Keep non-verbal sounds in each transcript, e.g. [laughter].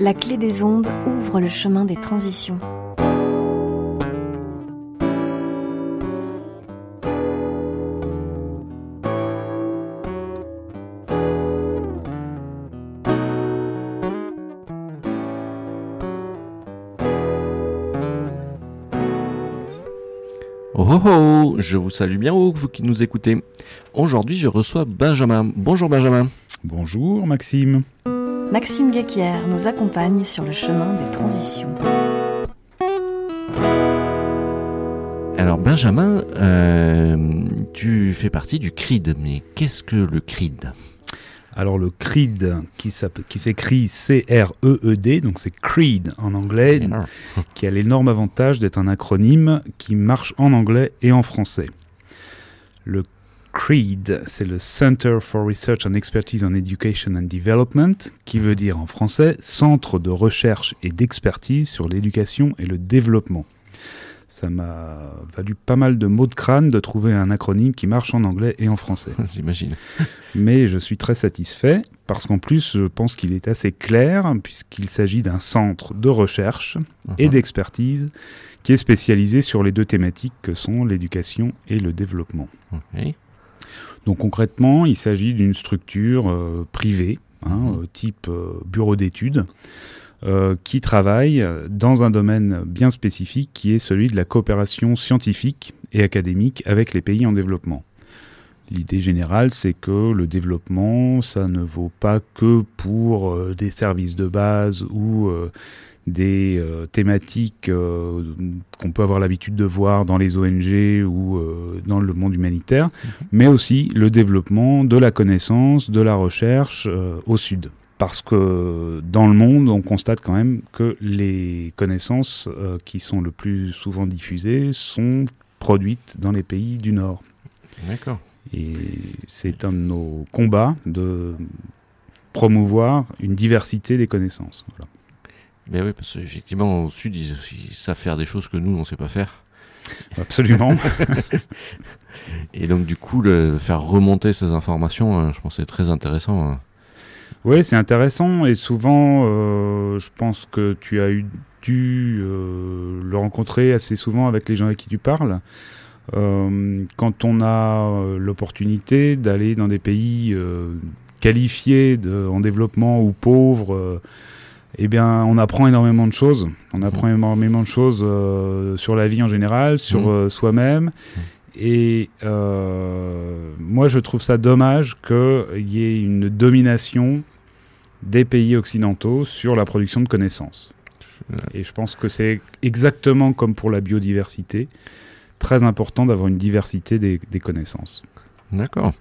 La clé des ondes ouvre le chemin des transitions. Oh oh oh, je vous salue bien haut, vous qui nous écoutez. Aujourd'hui, je reçois Benjamin. Bonjour Benjamin. Bonjour Maxime. Maxime Guéquière nous accompagne sur le chemin des transitions. Alors Benjamin, euh, tu fais partie du CRID, mais qu'est-ce que le CRID Alors le CREED, qui s'écrit C-R-E-E-D, donc c'est CREED en anglais, qui a l'énorme avantage d'être un acronyme qui marche en anglais et en français. Le CREED, c'est le Center for Research and Expertise on Education and Development, qui veut dire en français Centre de recherche et d'expertise sur l'éducation et le développement. Ça m'a valu pas mal de mots de crâne de trouver un acronyme qui marche en anglais et en français. [laughs] J'imagine. Mais je suis très satisfait parce qu'en plus, je pense qu'il est assez clair puisqu'il s'agit d'un centre de recherche et Mhm. d'expertise qui est spécialisé sur les deux thématiques que sont l'éducation et le développement. Donc concrètement, il s'agit d'une structure euh, privée, hein, Mhm. euh, type euh, bureau d'études, qui travaille dans un domaine bien spécifique qui est celui de la coopération scientifique et académique avec les pays en développement. L'idée générale, c'est que le développement, ça ne vaut pas que pour des services de base ou des euh, thématiques euh, qu'on peut avoir l'habitude de voir dans les ONG ou euh, dans le monde humanitaire, mais aussi le développement de la connaissance, de la recherche au sud. Parce que dans le monde, on constate quand même que les connaissances qui sont le plus souvent diffusées sont produites dans les pays du Nord. D'accord. Et c'est un de nos combats de promouvoir une diversité des connaissances. Voilà. Ben oui, parce qu'effectivement, au sud, ils, ils savent faire des choses que nous, on ne sait pas faire. Absolument. [laughs] Et donc, du coup, le, faire remonter ces informations, euh, je pense que c'est très intéressant. euh. Oui, c'est intéressant et souvent, euh, je pense que tu as eu dû euh, le rencontrer assez souvent avec les gens avec qui tu parles. Euh, quand on a l'opportunité d'aller dans des pays qualifiés de- en développement ou pauvres, eh bien, on apprend énormément de choses. On apprend énormément de choses euh, sur la vie en général, sur Mhm. euh, soi-même. Et euh, moi, je trouve ça dommage qu'il y ait une domination des pays occidentaux sur la production de connaissances. Et je pense que c'est exactement comme pour la biodiversité, très important d'avoir une diversité des, des connaissances. D'accord.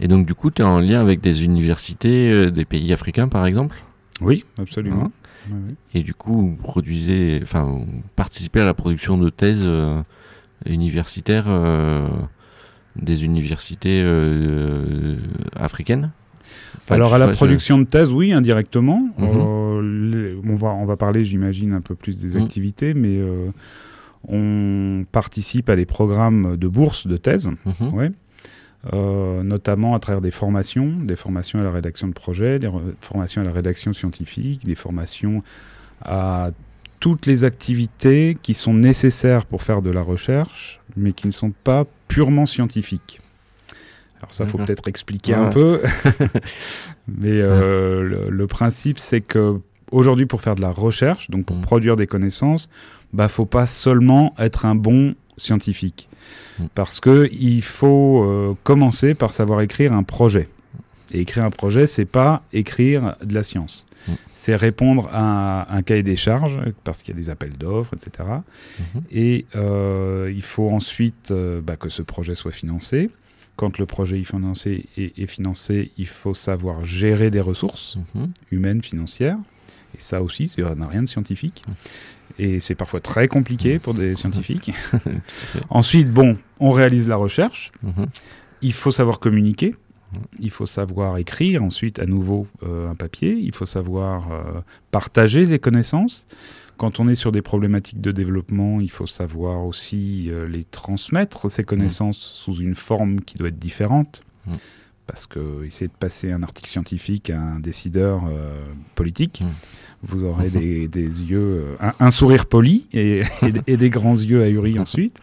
Et donc, du coup, tu es en lien avec des universités des pays africains, par exemple? Oui, absolument. Oui, oui. Et du coup, vous produisez, enfin, vous participez à la production de thèses euh, universitaires euh, des universités euh, africaines Enfin, Alors à la production de thèse, oui, indirectement. Mhm. Les- on, va, on va parler, j'imagine, un peu plus des Mhm. activités, mais on participe à des programmes de bourse de thèse. Mhm. Ouais. Euh, notamment à travers des formations, des formations à la rédaction de projets, des formations à la rédaction scientifique, des formations à toutes les activités qui sont nécessaires pour faire de la recherche, mais qui ne sont pas purement scientifiques. Alors ça, faut peut-être expliquer Ouais. un peu, [laughs] mais euh, le, le principe, c'est que aujourd'hui, pour faire de la recherche, donc pour Mhm. produire des connaissances, bah, faut pas seulement être un bon scientifique, Mm. parce que il faut euh, commencer par savoir écrire un projet. Et écrire un projet, c'est pas écrire de la science. Mm. C'est répondre à un cahier des charges, parce qu'il y a des appels d'offres, etc. Et euh, il faut ensuite euh, bah, que ce projet soit financé. Quand le projet est financé, est, est financé, il faut savoir gérer des ressources Mhm. humaines, financières. Et ça aussi, ça n'a rien de scientifique. Et c'est parfois très compliqué pour des scientifiques. [laughs] Ensuite, bon, on réalise la recherche. Mhm. Il faut savoir communiquer. Il faut savoir écrire ensuite à nouveau euh, un papier. Il faut savoir euh, partager les connaissances. Quand on est sur des problématiques de développement, il faut savoir aussi euh, les transmettre, ces connaissances, sous une forme qui doit être différente. Mm. Parce que essayer de passer un article scientifique à un décideur politique, Mmh. vous aurez [laughs] des, des yeux, un, un sourire poli et, et, des grands yeux ahuris [laughs] ensuite.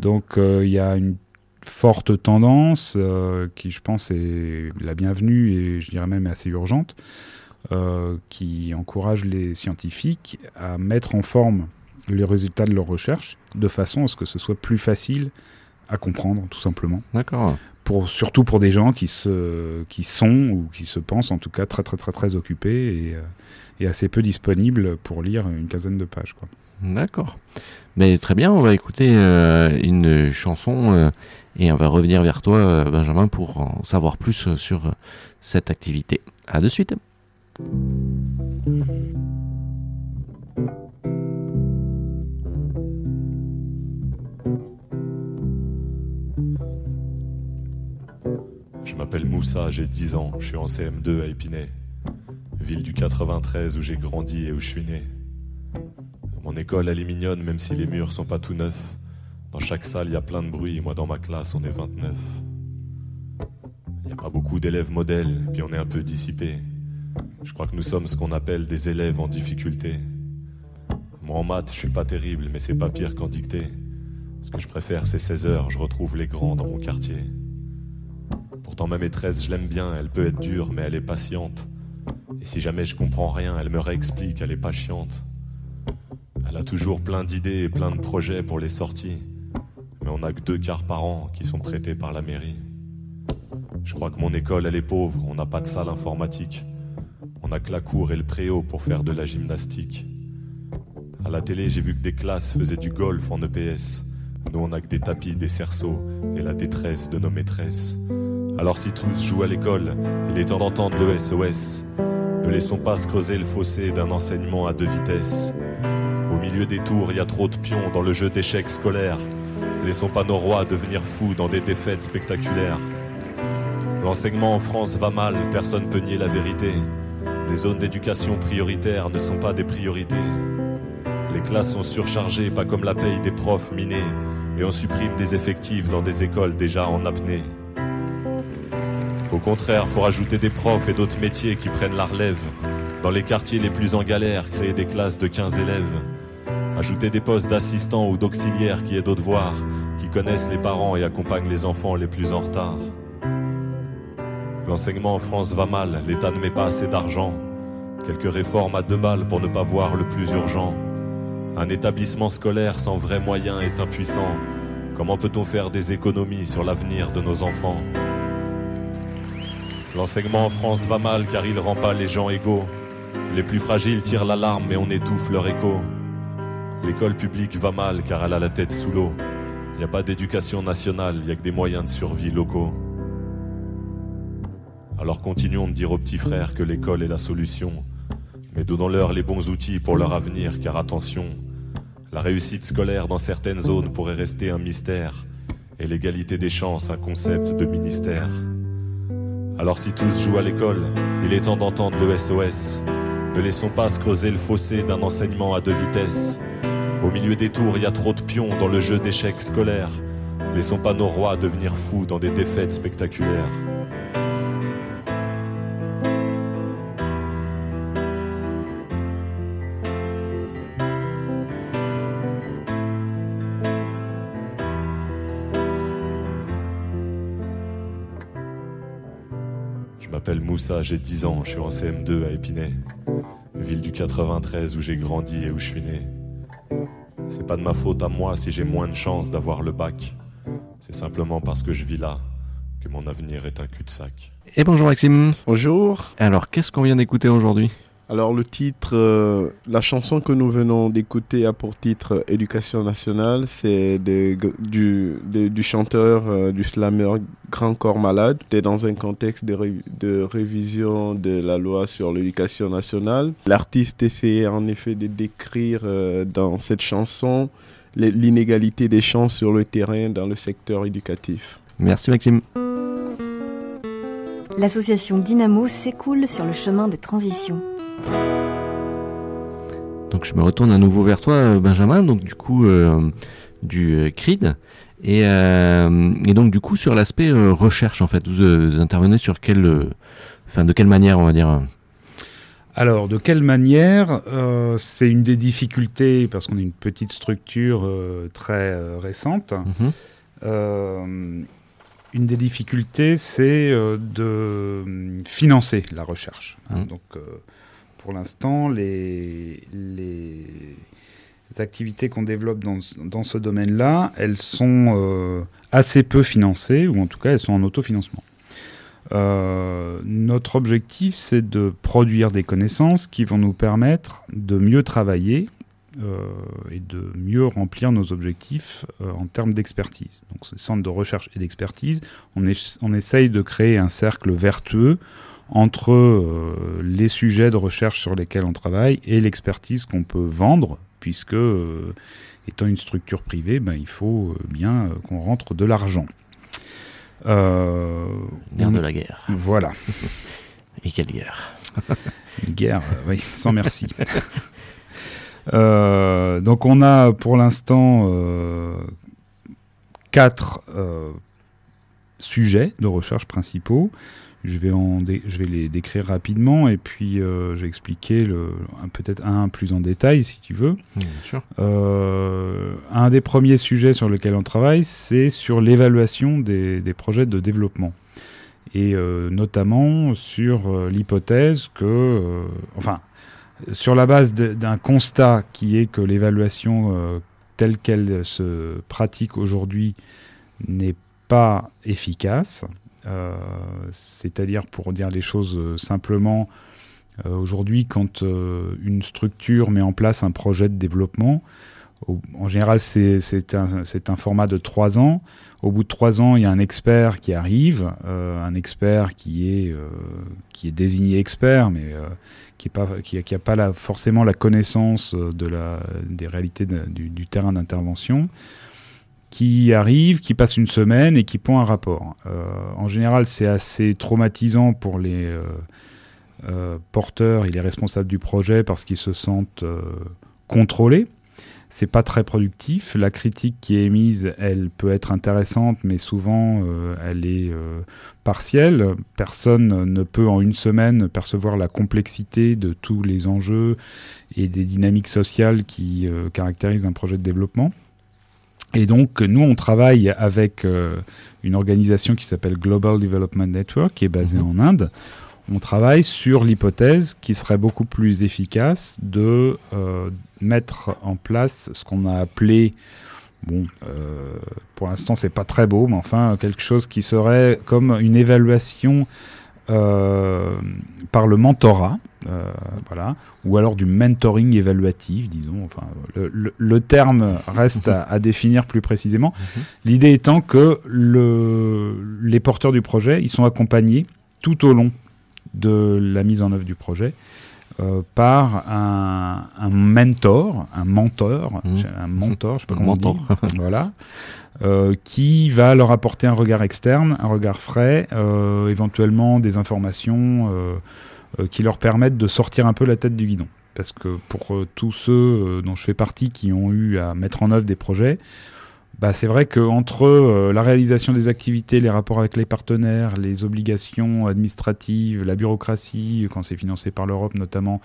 Donc il y a une forte tendance euh, qui, je pense, est la bienvenue et je dirais même assez urgente, euh, qui encourage les scientifiques à mettre en forme les résultats de leurs recherches de façon à ce que ce soit plus facile à comprendre, tout simplement. D'accord. Pour, surtout pour des gens qui, se, qui sont ou qui se pensent en tout cas très très très très occupés et, euh, assez peu disponibles pour lire une quinzaine de pages. Quoi. D'accord. Mais très bien, on va écouter euh, une chanson euh, et on va revenir vers toi, Benjamin, pour en savoir plus sur cette activité. À de suite. Moussa, j'ai 10 ans, je suis en CM2 à Épinay, ville du 93 où j'ai grandi et où je suis né. Mon école, elle est mignonne, même si les murs sont pas tout neufs. Dans chaque salle, il y a plein de bruit, moi dans ma classe, on est 29. Il n'y a pas beaucoup d'élèves modèles, puis on est un peu dissipés. Je crois que nous sommes ce qu'on appelle des élèves en difficulté. Moi en maths, je suis pas terrible, mais c'est pas pire qu'en dictée. Ce que je préfère, c'est 16 heures, je retrouve les grands dans mon quartier. Pourtant ma maîtresse, je l'aime bien, elle peut être dure, mais elle est patiente. Et si jamais je comprends rien, elle me réexplique, elle est pas chiante. Elle a toujours plein d'idées et plein de projets pour les sorties. Mais on n'a que deux quarts par an qui sont prêtés par la mairie. Je crois que mon école, elle est pauvre, on n'a pas de salle informatique. On a que la cour et le préau pour faire de la gymnastique. À la télé, j'ai vu que des classes faisaient du golf en EPS. Nous, on a que des tapis, des cerceaux et la détresse de nos maîtresses. Alors si tous jouent à l'école, il est temps d'entendre le SOS. Ne laissons pas se creuser le fossé d'un enseignement à deux vitesses. Au milieu des tours, il y a trop de pions dans le jeu d'échecs scolaires. Laissons pas nos rois devenir fous dans des défaites spectaculaires. L'enseignement en France va mal, personne peut nier la vérité. Les zones d'éducation prioritaires ne sont pas des priorités. Les classes sont surchargées, pas comme la paye des profs minés, et on supprime des effectifs dans des écoles déjà en apnée. Au contraire, faut rajouter des profs et d'autres métiers qui prennent la relève. Dans les quartiers les plus en galère, créer des classes de 15 élèves. Ajouter des postes d'assistants ou d'auxiliaires qui aident aux devoirs, qui connaissent les parents et accompagnent les enfants les plus en retard. L'enseignement en France va mal, l'État ne met pas assez d'argent. Quelques réformes à deux balles pour ne pas voir le plus urgent. Un établissement scolaire sans vrais moyens est impuissant. Comment peut-on faire des économies sur l'avenir de nos enfants? L'enseignement en France va mal car il rend pas les gens égaux. Les plus fragiles tirent l'alarme mais on étouffe leur écho. L'école publique va mal car elle a la tête sous l'eau. N'y a pas d'éducation nationale, n'y a que des moyens de survie locaux. Alors continuons de dire aux petits frères que l'école est la solution. Mais donnons-leur les bons outils pour leur avenir car attention, la réussite scolaire dans certaines zones pourrait rester un mystère et l'égalité des chances un concept de ministère. Alors si tous jouent à l'école, il est temps d'entendre le SOS. Ne laissons pas se creuser le fossé d'un enseignement à deux vitesses. Au milieu des tours, il y a trop de pions dans le jeu d'échecs scolaires. Laissons pas nos rois devenir fous dans des défaites spectaculaires. Moussa, j'ai 10 ans, je suis en CM2 à Épinay, ville du 93 où j'ai grandi et où je suis né. C'est pas de ma faute à moi si j'ai moins de chances d'avoir le bac. C'est simplement parce que je vis là que mon avenir est un cul-de-sac. Et bonjour Maxime. Bonjour. Alors, qu'est-ce qu'on vient d'écouter aujourd'hui? Alors le titre, euh, la chanson que nous venons d'écouter a pour titre Éducation nationale, c'est de- du, de- du chanteur, euh, du slammer Grand Corps Malade. C'était dans un contexte de, ré- de révision de la loi sur l'éducation nationale. L'artiste essayait en effet de décrire euh, dans cette chanson l'inégalité des chances sur le terrain dans le secteur éducatif. Merci Maxime. L'association Dynamo s'écoule sur le chemin des transitions. Donc je me retourne à nouveau vers toi, euh, Benjamin, donc du coup euh, du euh, CRID. Et, et, donc du coup sur l'aspect recherche en fait, vous, intervenez sur quelle, enfin de quelle manière on va dire alors, de quelle manière C'est une des difficultés, parce qu'on est une petite structure très récente. Mhm une des difficultés, c'est de financer la recherche. Hein. Mmh. Donc, pour l'instant, les, activités qu'on développe dans, ce domaine-là, elles sont euh, assez peu financées, ou en tout cas, elles sont en autofinancement. notre objectif, c'est de produire des connaissances qui vont nous permettre de mieux travailler euh, et de mieux remplir nos objectifs euh, en termes d'expertise. Donc, ce centre de recherche et d'expertise, on, on essaye de créer un cercle vertueux entre euh, les sujets de recherche sur lesquels on travaille et l'expertise qu'on peut vendre, puisque étant une structure privée, ben, il faut bien qu'on rentre de l'argent. Euh, de la guerre. Voilà. [laughs] et quelle guerre Une guerre, oui, sans merci. [laughs] Euh, donc on a pour l'instant euh, quatre euh, sujets de recherche principaux. Je vais, en je vais les décrire rapidement et puis je vais expliquer peut-être un plus en détail si tu veux. Bien sûr. un des premiers sujets sur lesquels on travaille, c'est sur l'évaluation des, des, projets de développement. Et notamment sur l'hypothèse que, enfin, sur la base d'un constat qui est que l'évaluation euh, telle qu'elle se pratique aujourd'hui n'est pas efficace. Euh, c'est-à-dire, pour dire les choses simplement, euh, aujourd'hui, quand une structure met en place un projet de développement, en général, c'est un, format de trois ans. Au bout de trois ans, il y a un expert qui arrive, un expert qui est, qui est désigné expert, mais qui n'a pas, forcément la connaissance euh, des réalités du, terrain d'intervention, qui arrive, qui passe une semaine et qui pond un rapport. Euh, en général, c'est assez traumatisant pour les euh, porteurs et les responsables du projet parce qu'ils se sentent contrôlés c'est pas très productif. La critique qui est émise, elle peut être intéressante, mais souvent euh, elle est euh, partielle. Personne ne peut en une semaine percevoir la complexité de tous les enjeux et des dynamiques sociales qui euh, caractérisent un projet de développement. Et donc, nous, on travaille avec une organisation qui s'appelle Global Development Network, qui est basée mhm. en Inde on travaille sur l'hypothèse qui serait beaucoup plus efficace de euh, mettre en place ce qu'on a appelé, bon, euh, pour l'instant c'est pas très beau, mais enfin quelque chose qui serait comme une évaluation euh, par le mentorat, voilà, ou alors du mentoring évaluatif, disons. Enfin, le, terme reste à, définir plus précisément. Mhm. L'idée étant que les porteurs du projet, ils sont accompagnés tout au long de la mise en œuvre du projet euh, par un, mentor, un mentor, mmh. un mentor, je sais pas comment on dit, [laughs] voilà, euh, qui va leur apporter un regard externe, un regard frais, euh, éventuellement des informations qui leur permettent de sortir un peu la tête du guidon. Parce que pour tous ceux dont je fais partie qui ont eu à mettre en œuvre des projets, bah, c'est vrai qu'entre euh, la réalisation des activités, les rapports avec les partenaires, les obligations administratives, la bureaucratie, quand c'est financé par l'Europe notamment,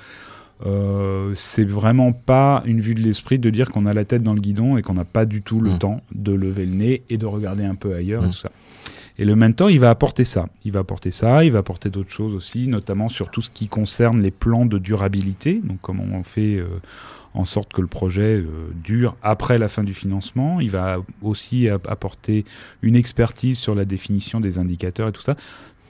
euh, c'est vraiment pas une vue de l'esprit de dire qu'on a la tête dans le guidon et qu'on n'a pas du tout le mmh. temps de lever le nez et de regarder un peu ailleurs et mmh. tout ça. Et le mentor, il va apporter ça. Il va apporter ça, il va apporter d'autres choses aussi, notamment sur tout ce qui concerne les plans de durabilité, donc comment on fait euh, en sorte que le projet euh, dure après la fin du financement. Il va aussi apporter une expertise sur la définition des indicateurs et tout ça.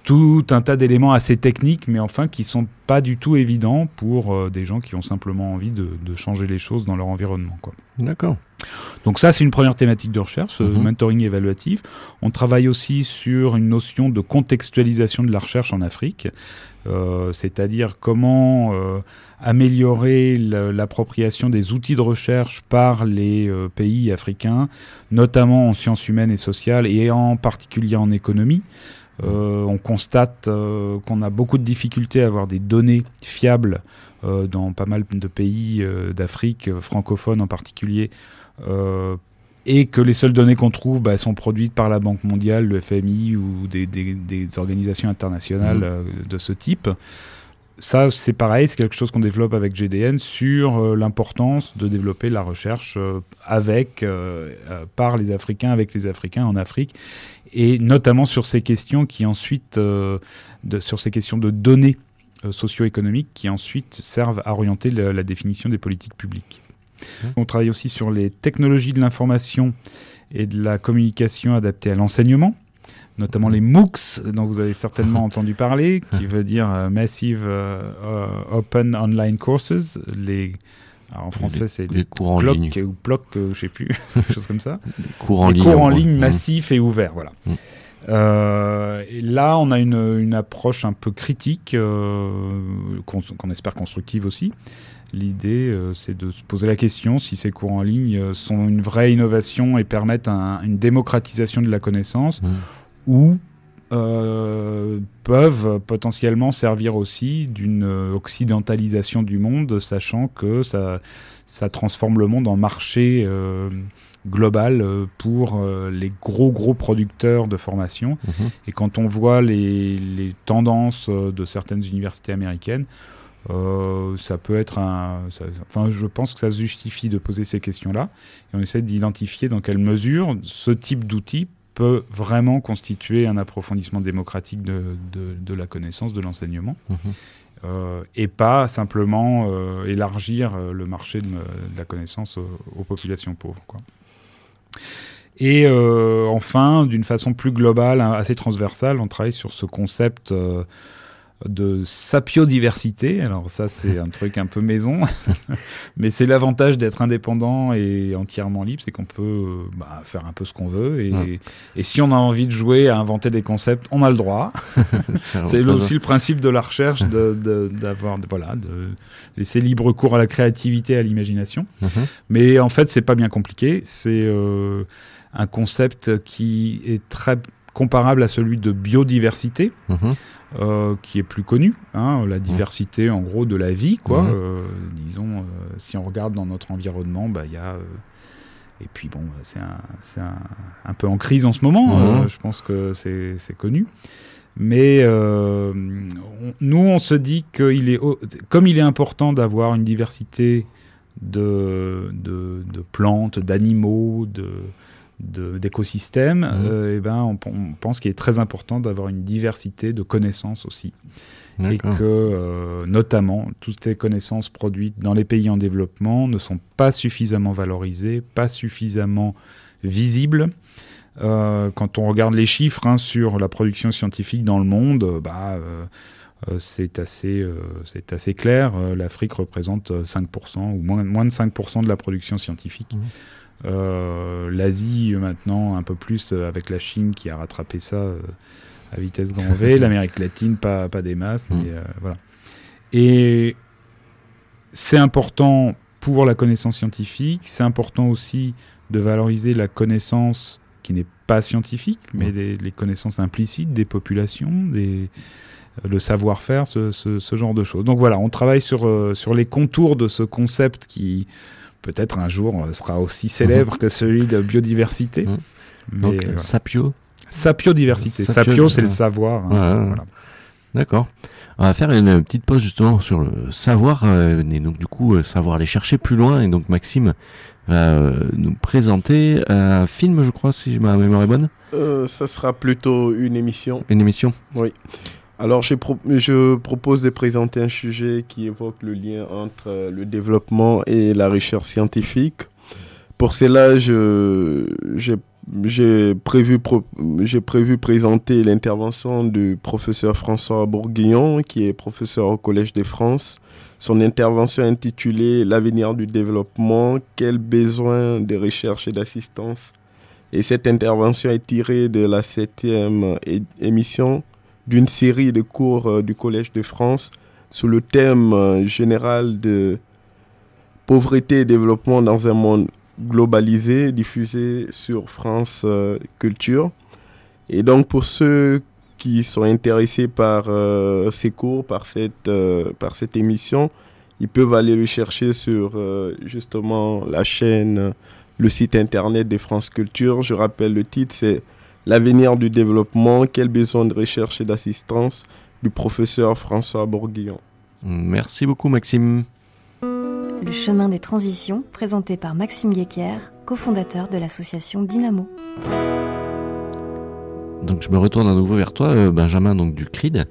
Tout un tas d'éléments assez techniques, mais enfin qui sont pas du tout évidents pour euh, des gens qui ont simplement envie de, changer les choses dans leur environnement. D'accord. Donc ça, c'est une première thématique de recherche, mhm. mentoring évaluatif. On travaille aussi sur une notion de contextualisation de la recherche en Afrique, euh, c'est-à-dire comment euh, améliorer l'appropriation des outils de recherche par les euh, pays africains, notamment en sciences humaines et sociales, et en particulier en économie. On constate qu'on a beaucoup de difficultés à avoir des données fiables dans pas mal de pays d'Afrique, francophones en particulier, et que les seules données qu'on trouve bah, sont produites par la Banque mondiale, le FMI ou des, des- des organisations internationales euh, de ce type. Ça, c'est pareil, c'est quelque chose qu'on développe avec GDN sur euh, l'importance de développer la recherche euh, avec, euh, par les Africains, avec les Africains en Afrique, et notamment sur ces questions qui ensuite, de, sur ces questions de données socio-économiques qui ensuite servent à orienter le- la définition des politiques publiques. Mhm. On travaille aussi sur les technologies de l'information et de la communication adaptées à l'enseignement, notamment les MOOCs, dont vous avez certainement [laughs] entendu parler, qui veut dire euh, Massive euh, Open Online Courses. Les, alors en français, c'est des des cours en ligne. ou blocs, euh, je sais plus, [laughs] quelque chose comme ça Cours en des ligne. cours en ligne massifs et ouverts, voilà. Mm. Euh, et là, on a une, une approche un peu critique, euh, qu'on espère constructive aussi. L'idée, c'est de se poser la question si ces cours en ligne sont une vraie innovation et permettent un- une démocratisation de la connaissance Mhm. Ou euh, peuvent potentiellement servir aussi d'une occidentalisation du monde, sachant que ça, ça transforme le monde en marché euh, global euh, pour euh, les gros gros producteurs de formation. Mhm. Et quand on voit les, les tendances de certaines universités américaines, euh, ça peut être un. ça- enfin, je pense que ça se justifie de poser ces questions-là. Et on essaie d'identifier dans quelle mesure ce type d'outil peut vraiment constituer un approfondissement démocratique de, de- de la connaissance, de l'enseignement, Mhm. euh, et pas simplement euh, élargir euh, le marché de, de la connaissance aux, aux populations pauvres. quoi. Et euh, enfin, d'une façon plus globale, hein, assez transversale, on travaille sur ce concept de sapiodiversité. Alors ça, c'est un truc un peu maison, [laughs] mais c'est l'avantage d'être indépendant et entièrement libre, c'est qu'on peut euh, bah, faire un peu ce qu'on veut. Et, Ouais. et si on a envie de jouer à inventer des concepts, on a le droit. [laughs] C'est aussi le principe de la recherche, de- d'avoir, de- voilà, de laisser libre cours à la créativité, à l'imagination. Mhm. Mais en fait, c'est pas bien compliqué. C'est euh, un concept qui est très comparable à celui de biodiversité, Mhm. euh, qui est plus connu. hein, la diversité, en gros, de la vie, quoi. Mhm. Euh, disons, euh, si on regarde dans notre environnement, bah, il y a. et puis bon, c'est un, c'est un, un peu en crise en ce moment. Mhm. je pense que c'est c'est connu. Mais on- nous, on se dit est, au- comme il est important d'avoir une diversité de, de, de plantes, d'animaux, de- d'écosystèmes, Mhm. euh, eh ben, on, on pense qu'il est très important d'avoir une diversité de connaissances aussi. Et que, euh, notamment, toutes les connaissances produites dans les pays en développement ne sont pas suffisamment valorisées, pas suffisamment visibles. Euh, quand on regarde les chiffres hein, sur la production scientifique dans le monde, bah, euh, c'est assez, euh, c'est assez clair. L'Afrique représente euh, 5% ou moins, moins de 5% de la production scientifique. Mhm. Euh, L'Asie, maintenant, un peu plus euh, avec la Chine qui a rattrapé ça euh, à vitesse grand V. [laughs] L'Amérique latine, pas, pas des masses, mais euh, voilà. Et c'est important pour la connaissance scientifique, c'est important aussi de valoriser la connaissance qui n'est pas scientifique, mais Mhm. les, les connaissances implicites des populations, des, le savoir-faire, ce, ce- ce genre de choses. Donc voilà, on travaille sur, euh, sur les contours de ce concept qui peut-être un jour euh, sera aussi célèbre que celui de biodiversité. Mhm. Mais Donc, voilà. sapio. Sapiodiversité. sapio- Sapio, c'est le savoir. hein. Ouais. Voilà. D'accord. On va faire une petite pause justement sur le savoir euh, et donc du coup euh, savoir aller chercher plus loin et donc Maxime va euh, nous présenter un film je crois si ma mémoire est bonne Euh, ça sera plutôt une émission. une émission Alors, je, pro- je propose de présenter un sujet qui évoque le lien entre euh, le développement et la recherche scientifique. Pour cela, j'ai prévu, présenter l'intervention du professeur François Bourguignon, qui est professeur au Collège de France. Son intervention intitulée L'avenir du développement, quels besoins de recherche et d'assistance? Et cette intervention est tirée de la septième émission d'une série de cours euh, du Collège de France sous le thème euh, général de pauvreté et développement dans un monde globalisé, diffusé sur France euh, Culture. Et donc pour ceux qui sont intéressés par ces cours, par cette, par cette émission, ils peuvent aller le chercher sur justement la chaîne le site internet des France Culture. Je rappelle le titre, c'est L'avenir du développement, quel besoin de recherche et d'assistance du professeur François Bourguillon. Merci beaucoup Maxime. Le chemin des transitions, présenté par Maxime Guéquière, cofondateur de l'association Dynamo. Donc je me retourne à nouveau vers toi, euh, Benjamin, donc du CRID.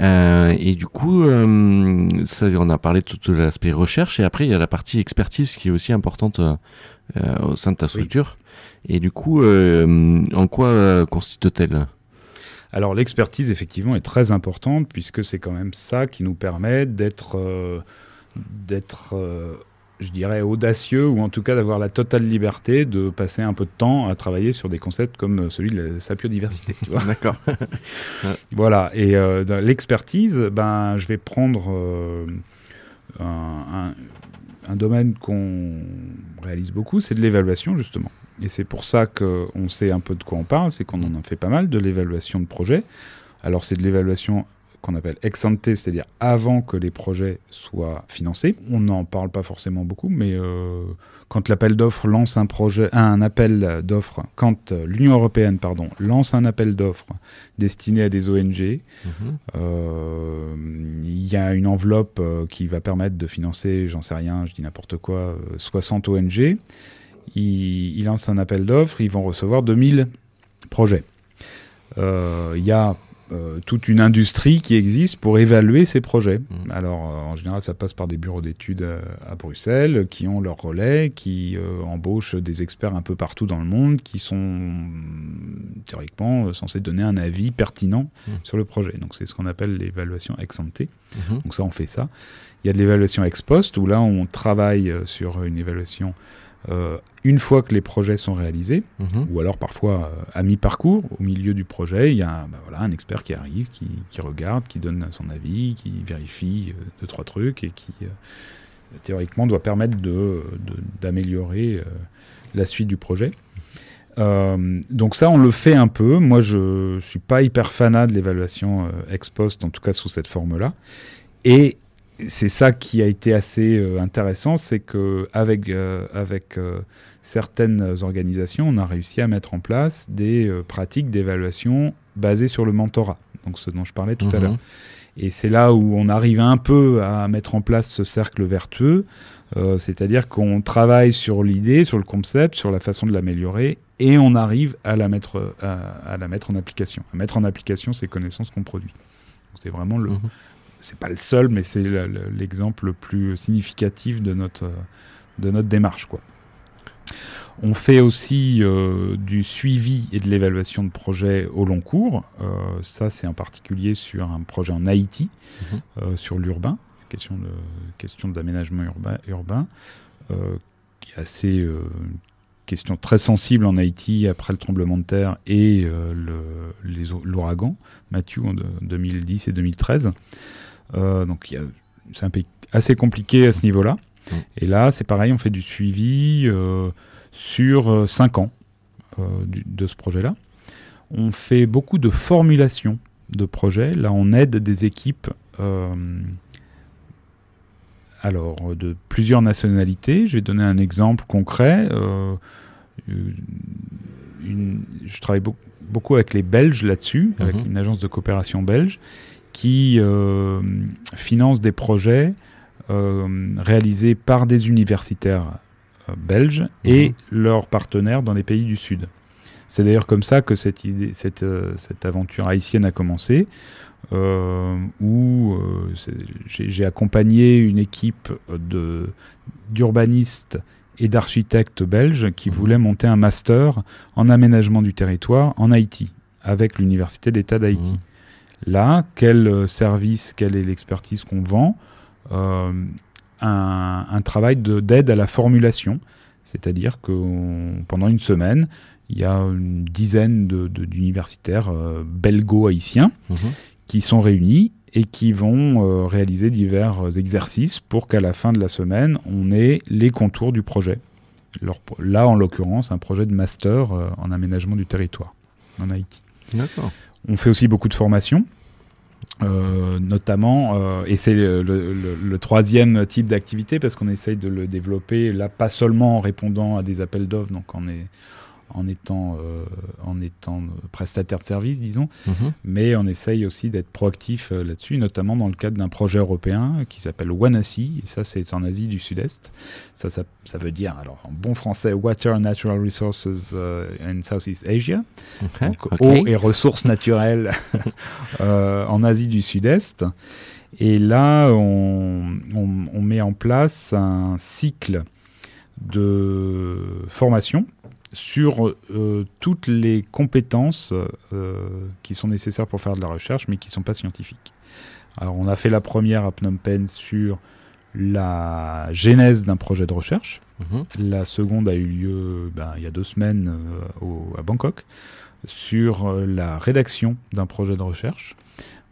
Euh, et du coup, euh, ça, on a parlé de tout l'aspect recherche, et après il y a la partie expertise qui est aussi importante au sein de ta structure. Et du coup, en quoi consiste-t-elle? Alors l'expertise effectivement est très importante puisque c'est quand même ça qui nous permet d'être d'être je dirais, audacieux, ou en tout cas d'avoir la totale liberté de passer un peu de temps à travailler sur des concepts comme celui de la sapiodiversité. [laughs] D'accord. [laughs] voilà, et euh, dans l'expertise, ben, je vais prendre euh, un, un, domaine qu'on réalise beaucoup, c'est de l'évaluation, justement. Et c'est pour ça qu'on sait un peu de quoi on parle, c'est qu'on en a fait pas mal de l'évaluation de projets. Alors c'est de l'évaluation qu'on appelle ex ante, c'est-à-dire avant que les projets soient financés. On n'en parle pas forcément beaucoup, mais euh, quand l'appel d'offres lance un projet, un appel d'offres, quand l'Union européenne, pardon, lance un appel d'offres destiné à des ONG, mhm. euh, il y a une enveloppe euh, qui va permettre de financer, j'en sais rien, je dis n'importe quoi, 60 ONG. Ils, ils lancent un appel d'offres, ils vont recevoir 2000 projets. Il y a euh, toute une industrie qui existe pour évaluer ces projets. Mmh. Alors, euh, en général, ça passe par des bureaux d'études euh, à, Bruxelles qui ont leur relais, qui embauchent des experts un peu partout dans le monde, qui sont théoriquement censés donner un avis pertinent mmh. sur le projet. Donc, c'est ce qu'on appelle l'évaluation ex ante. Mmh. Donc, ça, on fait ça. Il y a de l'évaluation ex post, où là, on travaille sur une évaluation euh, une fois que les projets sont réalisés, mhm. ou alors parfois euh, à mi-parcours, au milieu du projet, il y a bah voilà, un expert qui arrive, qui, regarde, qui donne son avis, qui vérifie euh, deux, trois trucs et qui théoriquement doit permettre d'améliorer de, la suite du projet. donc ça, on le fait un peu. Moi, je ne suis pas hyper fanat de l'évaluation ex post, en tout cas sous cette forme-là. Et c'est ça qui a été assez euh, intéressant, c'est que avec, euh, avec euh, certaines organisations, on a réussi à mettre en place des pratiques d'évaluation basées sur le mentorat, donc ce dont je parlais tout à mhm. l'heure. Et c'est là où on arrive un peu à mettre en place ce cercle vertueux, c'est-à-dire qu'on travaille sur l'idée, sur le concept, sur la façon de l'améliorer, et on arrive à la mettre, à, la mettre en application, à mettre en application ces connaissances qu'on produit. C'est vraiment le, mhm c'est pas le seul, mais c'est l'exemple le plus significatif de notre, de notre démarche. Quoi. On fait aussi euh, du suivi et de l'évaluation de projets au long cours. Euh, ça, c'est en particulier sur un projet en Haïti, mhm. euh, sur l'urbain, question de question d'aménagement urbain, urbain qui est assez question très sensible en Haïti après le tremblement de terre et l'ouragan Mathieu en 2010 et 2013. Euh, donc c'est un pays assez compliqué à ce niveau-là. Mm. Et là, c'est pareil, on fait du suivi euh, sur 5 euh, ans de ce projet-là. On fait beaucoup de formulation de projets. Là, on aide des équipes alors, de plusieurs nationalités. Je vais donner un exemple concret. je travaille beaucoup, avec les Belges là-dessus, avec mm-hmm. une agence de coopération belge qui euh, finance des projets euh, réalisés par des universitaires euh, belges et mhm. leurs partenaires dans les pays du Sud. C'est d'ailleurs comme ça que cette, idée, cette, cette aventure haïtienne a commencé, où j'ai accompagné une équipe d'urbanistes et d'architectes belges qui mhm. voulaient monter un master en aménagement du territoire en Haïti, avec l'Université d'État d'Haïti. Mhm. Là, quel euh, service, quelle est l'expertise qu'on vend? Euh, un, travail d'aide à la formulation, c'est-à-dire que pendant une semaine, il y a une dizaine d'universitaires euh, belgo-haïtiens mhm. qui sont réunis et qui vont réaliser divers exercices pour qu'à la fin de la semaine, on ait les contours du projet. là, en l'occurrence, un projet de master en aménagement du territoire en Haïti. D'accord. On fait aussi beaucoup de formations. notamment, et c'est le, le, troisième type d'activité parce qu'on essaye de le développer là pas seulement en répondant à des appels d'offres, donc on est en étant, euh, en étant prestataire de service, disons, mhm. mais on essaye aussi d'être proactif euh, là-dessus, notamment dans le cadre d'un projet européen qui s'appelle WANASI, et ça c'est en Asie du Sud-Est. Ça, ça, ça, veut dire, alors en bon français, Water and Natural Resources euh, in Southeast Asia, donc eau et ressources naturelles [laughs] en Asie du Sud-Est. Et là, on, on, on met en place un cycle de formation sur euh, toutes les compétences euh, qui sont nécessaires pour faire de la recherche, mais qui ne sont pas scientifiques. Alors, on a fait la première à Phnom Penh sur la genèse d'un projet de recherche. Mhm. La seconde a eu lieu ben, il y a deux semaines euh, à Bangkok sur la rédaction d'un projet de recherche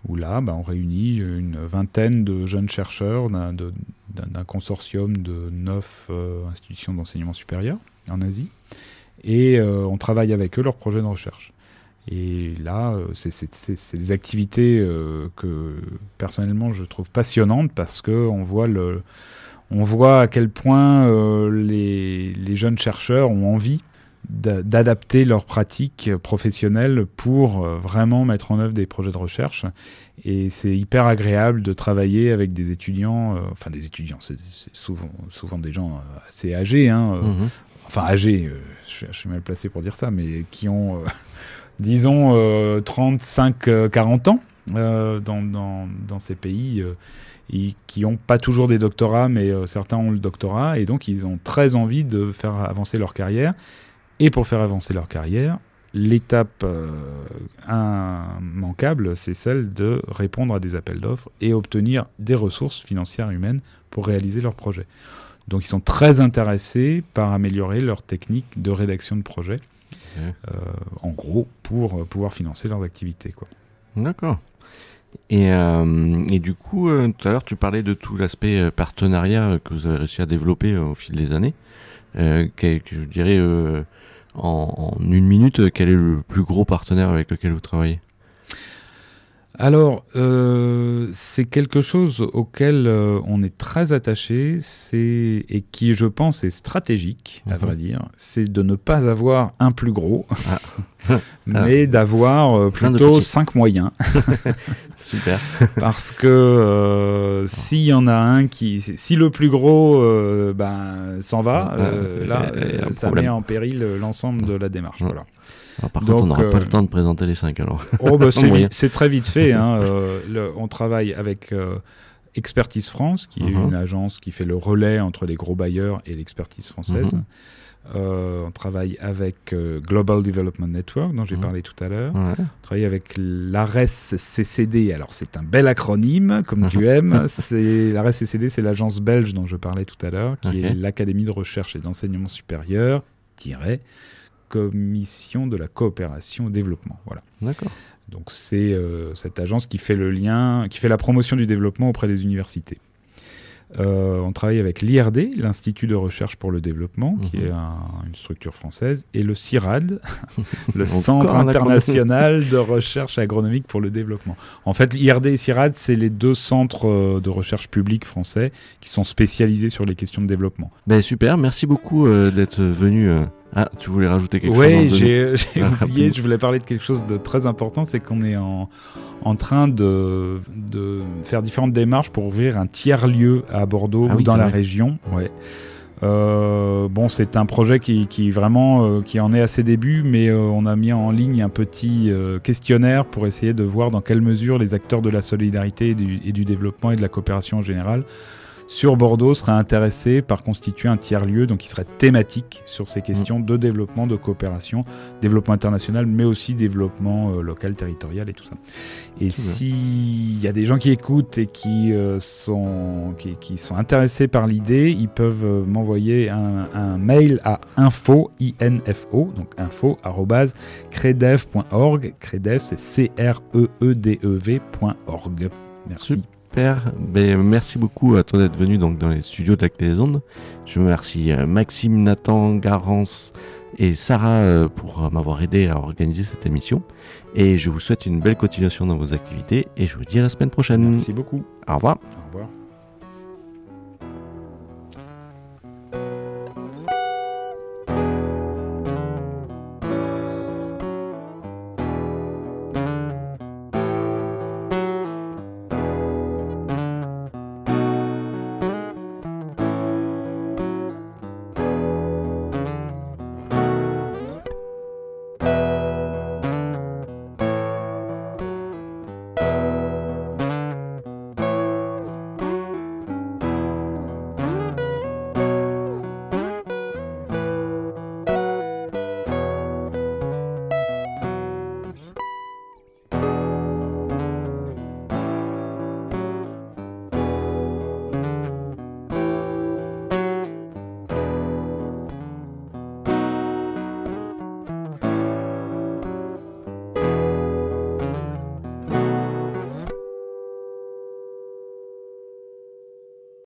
où là, ben, on réunit une vingtaine de jeunes chercheurs d'un consortium de neuf institutions d'enseignement supérieur en Asie et euh, on travaille avec eux leur projet de recherche. Et là, euh, c'est des activités euh, que personnellement je trouve passionnantes parce qu'on voit, voit à quel point les, les, jeunes chercheurs ont envie d'adapter leurs pratiques professionnelles pour vraiment mettre en œuvre des projets de recherche. Et c'est hyper agréable de travailler avec des étudiants, enfin des étudiants, c'est souvent, souvent des gens assez âgés, hein, mmh enfin âgés, euh, je, suis mal placé pour dire ça, mais qui ont, euh, [laughs] disons, 35-40 euh, ans dans, ces pays. Qui n'ont pas toujours des doctorats, mais certains ont le doctorat, et donc ils ont très envie de faire avancer leur carrière. Et pour faire avancer leur carrière, l'étape immanquable, c'est celle de répondre à des appels d'offres et obtenir des ressources financières humaines pour réaliser leur projet. Donc ils sont très intéressés par améliorer leur technique de rédaction de projet, euh, en gros, pour euh, pouvoir financer leurs activités. D'accord. Et, euh, et, du coup, tout à l'heure, tu parlais de tout l'aspect partenariat que vous avez réussi à développer au fil des années. Quel, je dirais, en, en, une minute, quel est le plus gros partenaire avec lequel vous travaillez? Alors, euh, c'est quelque chose auquel euh, on est très attaché, et qui, je pense, est stratégique, à mhm. vrai dire. C'est de ne pas avoir un plus gros, ah. [laughs] mais d'avoir euh, plutôt cinq moyens. [laughs] Super. [laughs] Parce que s'il y en a un qui, si le plus gros ben, s'en va, là, ça met en péril l'ensemble de la démarche. Voilà par contre, on n'aura pas le euh, temps de présenter les cinq alors. [laughs] Oh, bah, c'est très vite fait. [laughs] Hein, euh, on travaille avec euh, Expertise France, qui est uh-huh. une agence qui fait le relais entre les gros bailleurs et l'expertise française. Uh-huh. on travaille avec Global Development Network, dont j'ai uh-huh. parlé tout à l'heure. On travaille avec l'ARES CCD. Alors, c'est un bel acronyme, comme tu aimes. [laughs] L'ARES CCD, c'est l'agence belge dont je parlais tout à l'heure, qui est l'Académie de recherche et d'enseignement supérieur, tiré, commission de la coopération au développement. Voilà. D'accord. Donc c'est euh, cette agence qui fait le lien, qui fait la promotion du développement auprès des universités. Euh, on travaille avec l'IRD, l'Institut de recherche pour le développement, qui mhm. est une structure française, et le CIRAD, [laughs] le Centre international de recherche agronomique pour le développement. En fait, l'IRD et CIRAD, c'est les deux centres euh, de recherche publique français qui sont spécialisés sur les questions de développement. Ben, super, merci beaucoup d'être venu ah, tu voulais rajouter quelque chose Oui, j'ai [laughs] oublié, je voulais parler de quelque chose de très important, c'est qu'on est en, en train de, de, faire différentes démarches pour ouvrir un tiers-lieu à Bordeaux ah ou dans la région. Ouais. Euh, bon, c'est un projet qui, qui vraiment euh, qui en est à ses débuts, mais euh, on a mis en ligne un petit questionnaire pour essayer de voir dans quelle mesure les acteurs de la solidarité du, et du développement et de la coopération en général sur Bordeaux serait intéressé par constituer un tiers-lieu, donc qui serait thématique sur ces questions de développement, de coopération, développement international, mais aussi développement euh, local, territorial et tout ça. Et s'il y a des gens qui écoutent et qui, euh, sont, qui, sont intéressés par l'idée, ils peuvent euh, m'envoyer un, mail à info, info donc info, credev.org. Credev, c'est C-R-E-E-D-E-V.org. Merci. Merci beaucoup à toi d'être venu donc, dans les studios de des Ondes. Je remercie euh, Maxime, Nathan, Garance et Sarah euh, pour m'avoir aidé à organiser cette émission. Et je vous souhaite une belle continuation dans vos activités et je vous dis à la semaine prochaine. Merci beaucoup. Au revoir. Au revoir.